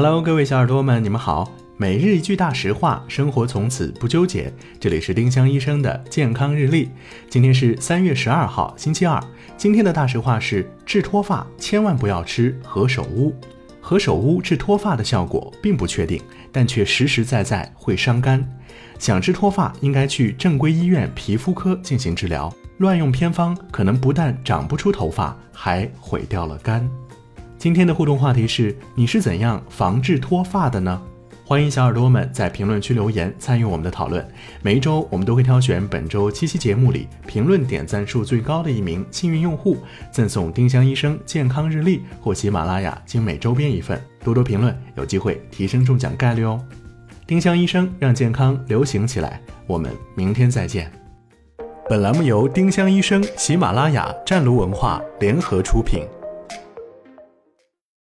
Hello，各位小耳朵们，你们好。每日一句大实话，生活从此不纠结。这里是丁香医生的健康日历。今天是三月十二号，星期二。今天的大实话是：治脱发千万不要吃何首乌。何首乌治脱发的效果并不确定，但却实实在在会伤肝。想治脱发，应该去正规医院皮肤科进行治疗。乱用偏方，可能不但长不出头发，还毁掉了肝。今天的互动话题是：你是怎样防治脱发的呢？欢迎小耳朵们在评论区留言参与我们的讨论。每一周我们都会挑选本周七期节目里评论点赞数最高的一名幸运用户，赠送丁香医生健康日历或喜马拉雅精美周边一份。多多评论，有机会提升中奖概率哦！丁香医生让健康流行起来，我们明天再见。本栏目由丁香医生、喜马拉雅、湛庐文化联合出品。